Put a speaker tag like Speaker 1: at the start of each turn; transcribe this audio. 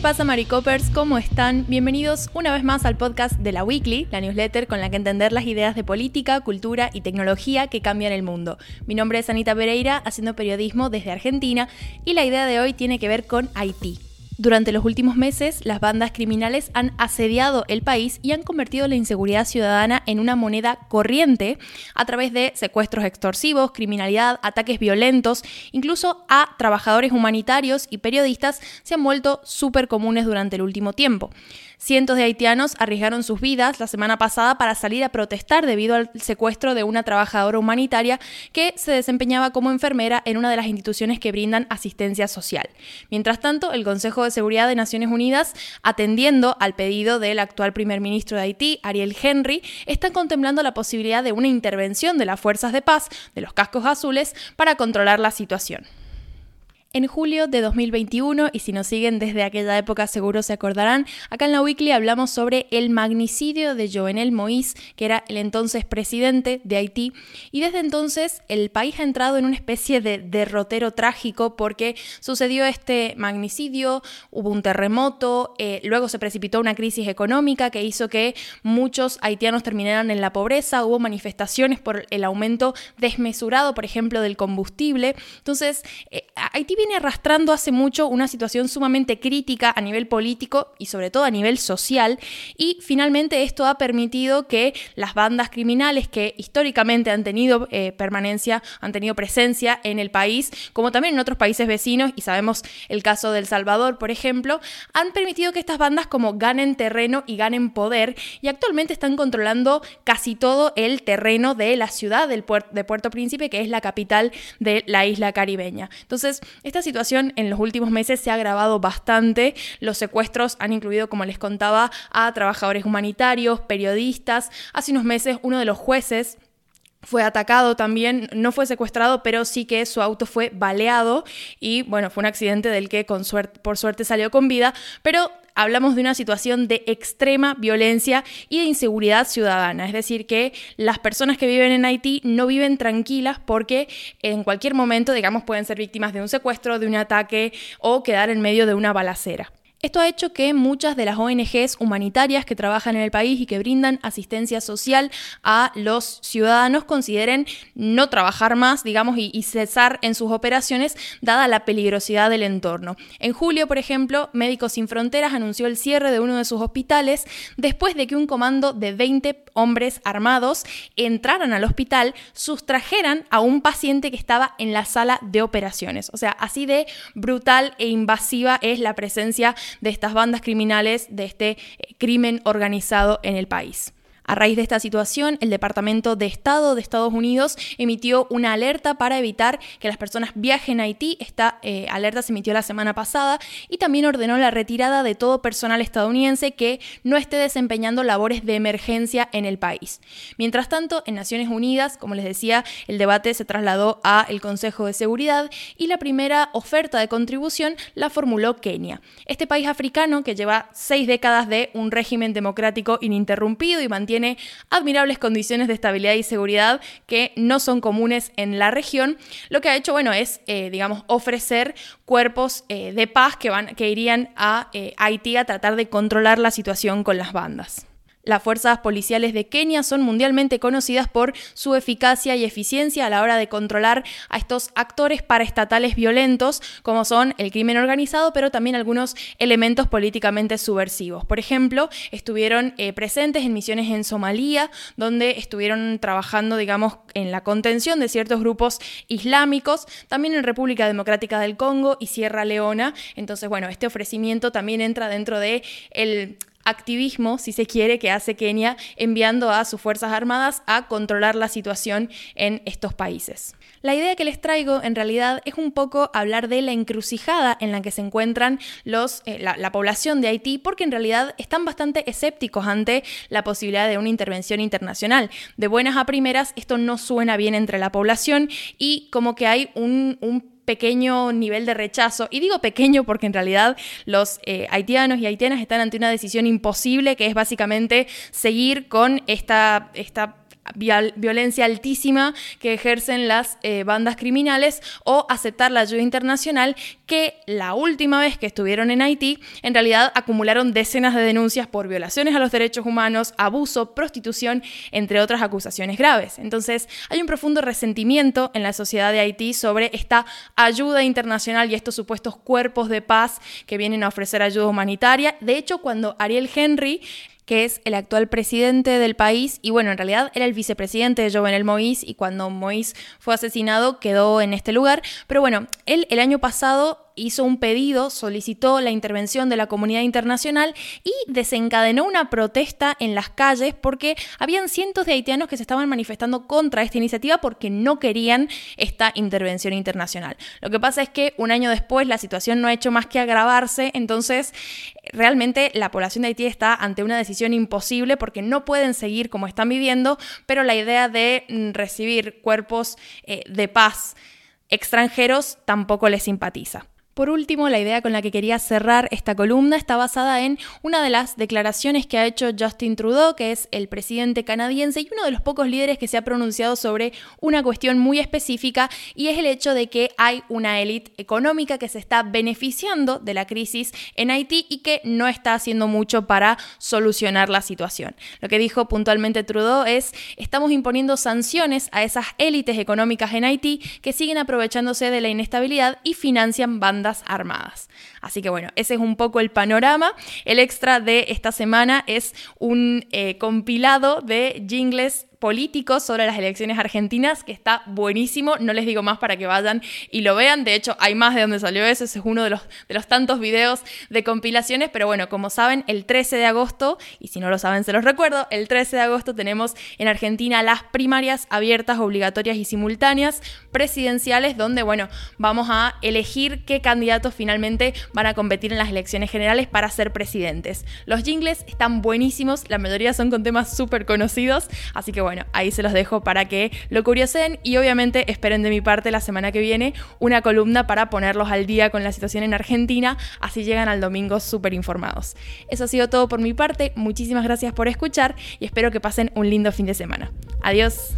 Speaker 1: pasa, Maricopers? ¿Cómo están? Bienvenidos una vez más al podcast de la Weekly, la newsletter con la que entender las ideas de política, cultura y tecnología que cambian el mundo. Mi nombre es Anita Pereira, haciendo periodismo desde Argentina, y la idea de hoy tiene que ver con Haití. Durante los últimos meses, las bandas criminales han asediado el país y han convertido la inseguridad ciudadana en una moneda corriente a través de secuestros extorsivos, criminalidad, ataques violentos, incluso a trabajadores humanitarios y periodistas se han vuelto súper comunes durante el último tiempo. Cientos de haitianos arriesgaron sus vidas la semana pasada para salir a protestar debido al secuestro de una trabajadora humanitaria que se desempeñaba como enfermera en una de las instituciones que brindan asistencia social. Mientras tanto, el Consejo de Seguridad de Naciones Unidas, atendiendo al pedido del actual primer ministro de Haití, Ariel Henry, está contemplando la posibilidad de una intervención de las fuerzas de paz, de los cascos azules, para controlar la situación. En julio de 2021, y si nos siguen desde aquella época seguro se acordarán, acá en la Weekly hablamos sobre el magnicidio de Jovenel Moïse, que era el entonces presidente de Haití, y desde entonces el país ha entrado en una especie de derrotero trágico porque sucedió este magnicidio, hubo un terremoto, eh, luego se precipitó una crisis económica que hizo que muchos haitianos terminaran en la pobreza, hubo manifestaciones por el aumento desmesurado, por ejemplo, del combustible. Entonces, eh, Haití viene arrastrando hace mucho una situación sumamente crítica a nivel político y sobre todo a nivel social y finalmente esto ha permitido que las bandas criminales que históricamente han tenido eh, permanencia, han tenido presencia en el país, como también en otros países vecinos, y sabemos el caso del Salvador, por ejemplo, han permitido que estas bandas como ganen terreno y ganen poder y actualmente están controlando casi todo el terreno de la ciudad de Puerto Príncipe, que es la capital de la isla caribeña. Entonces, esta situación en los últimos meses se ha agravado bastante. Los secuestros han incluido, como les contaba, a trabajadores humanitarios, periodistas. Hace unos meses uno de los jueces fue atacado también, no fue secuestrado, pero sí que su auto fue baleado y bueno, fue un accidente del que por suerte salió con vida, pero hablamos de una situación de extrema violencia y de inseguridad ciudadana. Es decir, que las personas que viven en Haití no viven tranquilas porque en cualquier momento, digamos, pueden ser víctimas de un secuestro, de un ataque o quedar en medio de una balacera. Esto ha hecho que muchas de las ONGs humanitarias que trabajan en el país y que brindan asistencia social a los ciudadanos consideren no trabajar más, digamos, y, cesar en sus operaciones dada la peligrosidad del entorno. En julio, por ejemplo, Médicos Sin Fronteras anunció el cierre de uno de sus hospitales después de que un comando de 20 hombres armados entraran al hospital, sustrajeran a un paciente que estaba en la sala de operaciones. O sea, así de brutal e invasiva es la presencia de estas bandas criminales, de este eh, crimen organizado en el país. A raíz de esta situación, el Departamento de Estado de Estados Unidos emitió una alerta para evitar que las personas viajen a Haití. Esta eh, alerta se emitió la semana pasada y también ordenó la retirada de todo personal estadounidense que no esté desempeñando labores de emergencia en el país. Mientras tanto, en Naciones Unidas, como les decía, el debate se trasladó a el Consejo de Seguridad y la primera oferta de contribución la formuló Kenia. Este país africano que lleva seis décadas de un régimen democrático ininterrumpido y mantiene tiene admirables condiciones de estabilidad y seguridad que no son comunes en la región, lo que ha hecho, bueno, es, eh, digamos, ofrecer cuerpos eh, de paz que, van, que irían a eh, Haití a tratar de controlar la situación con las bandas. Las fuerzas policiales de Kenia son mundialmente conocidas por su eficacia y eficiencia a la hora de controlar a estos actores paraestatales violentos, como son el crimen organizado, pero también algunos elementos políticamente subversivos. Por ejemplo, estuvieron eh, presentes en misiones en Somalia, donde estuvieron trabajando, digamos, en la contención de ciertos grupos islámicos, también en República Democrática del Congo y Sierra Leona. Entonces, bueno, este ofrecimiento también entra dentro de el activismo, si se quiere, que hace Kenia enviando a sus Fuerzas Armadas a controlar la situación en estos países. La idea que les traigo en realidad es un poco hablar de la encrucijada en la que se encuentran los, eh, la, población de Haití, porque en realidad están bastante escépticos ante la posibilidad de una intervención internacional. De buenas a primeras, esto no suena bien entre la población y como que hay un, un pequeño nivel de rechazo. Y digo pequeño porque en realidad los eh, haitianos y haitianas están ante una decisión imposible que es básicamente seguir con esta, esta violencia altísima que ejercen las eh, bandas criminales o aceptar la ayuda internacional que la última vez que estuvieron en Haití en realidad acumularon decenas de denuncias por violaciones a los derechos humanos, abuso, prostitución, entre otras acusaciones graves. Entonces hay un profundo resentimiento en la sociedad de Haití sobre esta ayuda internacional y estos supuestos cuerpos de paz que vienen a ofrecer ayuda humanitaria. De hecho, cuando Ariel Henry que es el actual presidente del país. Y bueno, en realidad era el vicepresidente de Jovenel Moïse y cuando Moïse fue asesinado quedó en este lugar, pero bueno, él el año pasado hizo un pedido, solicitó la intervención de la comunidad internacional y desencadenó una protesta en las calles porque habían cientos de haitianos que se estaban manifestando contra esta iniciativa porque no querían esta intervención internacional. Lo que pasa es que un año después la situación no ha hecho más que agravarse, entonces realmente la población de Haití está ante una decisión imposible porque no pueden seguir como están viviendo, pero la idea de mm, recibir cuerpos eh, de paz extranjeros tampoco les simpatiza. Por último, la idea con la que quería cerrar esta columna está basada en una de las declaraciones que ha hecho Justin Trudeau, que es el presidente canadiense y uno de los pocos líderes que se ha pronunciado sobre una cuestión muy específica y es el hecho de que hay una élite económica que se está beneficiando de la crisis en Haití y que no está haciendo mucho para solucionar la situación. Lo que dijo puntualmente Trudeau es, estamos imponiendo sanciones a esas élites económicas en Haití que siguen aprovechándose de la inestabilidad y financian armadas. Así que bueno, ese es un poco el panorama. El extra de esta semana es un eh, compilado de jingles políticos sobre las elecciones argentinas, que está buenísimo. No les digo más para que vayan y lo vean. De hecho, hay más de donde salió eso. Ese es uno de los, de los tantos videos de compilaciones. Pero bueno, como saben, el 13 de agosto, y si no lo saben, se los recuerdo, el 13 de agosto tenemos en Argentina las primarias abiertas, obligatorias y simultáneas presidenciales, donde, bueno, vamos a elegir qué candidatos finalmente van a competir en las elecciones generales para ser presidentes. Los jingles están buenísimos, la mayoría son con temas súper conocidos, así que bueno, bueno, ahí se los dejo para que lo curiosen y obviamente esperen de mi parte la semana que viene una columna para ponerlos al día con la situación en Argentina, así llegan al domingo súper informados. Eso ha sido todo por mi parte, muchísimas gracias por escuchar y espero que pasen un lindo fin de semana. Adiós.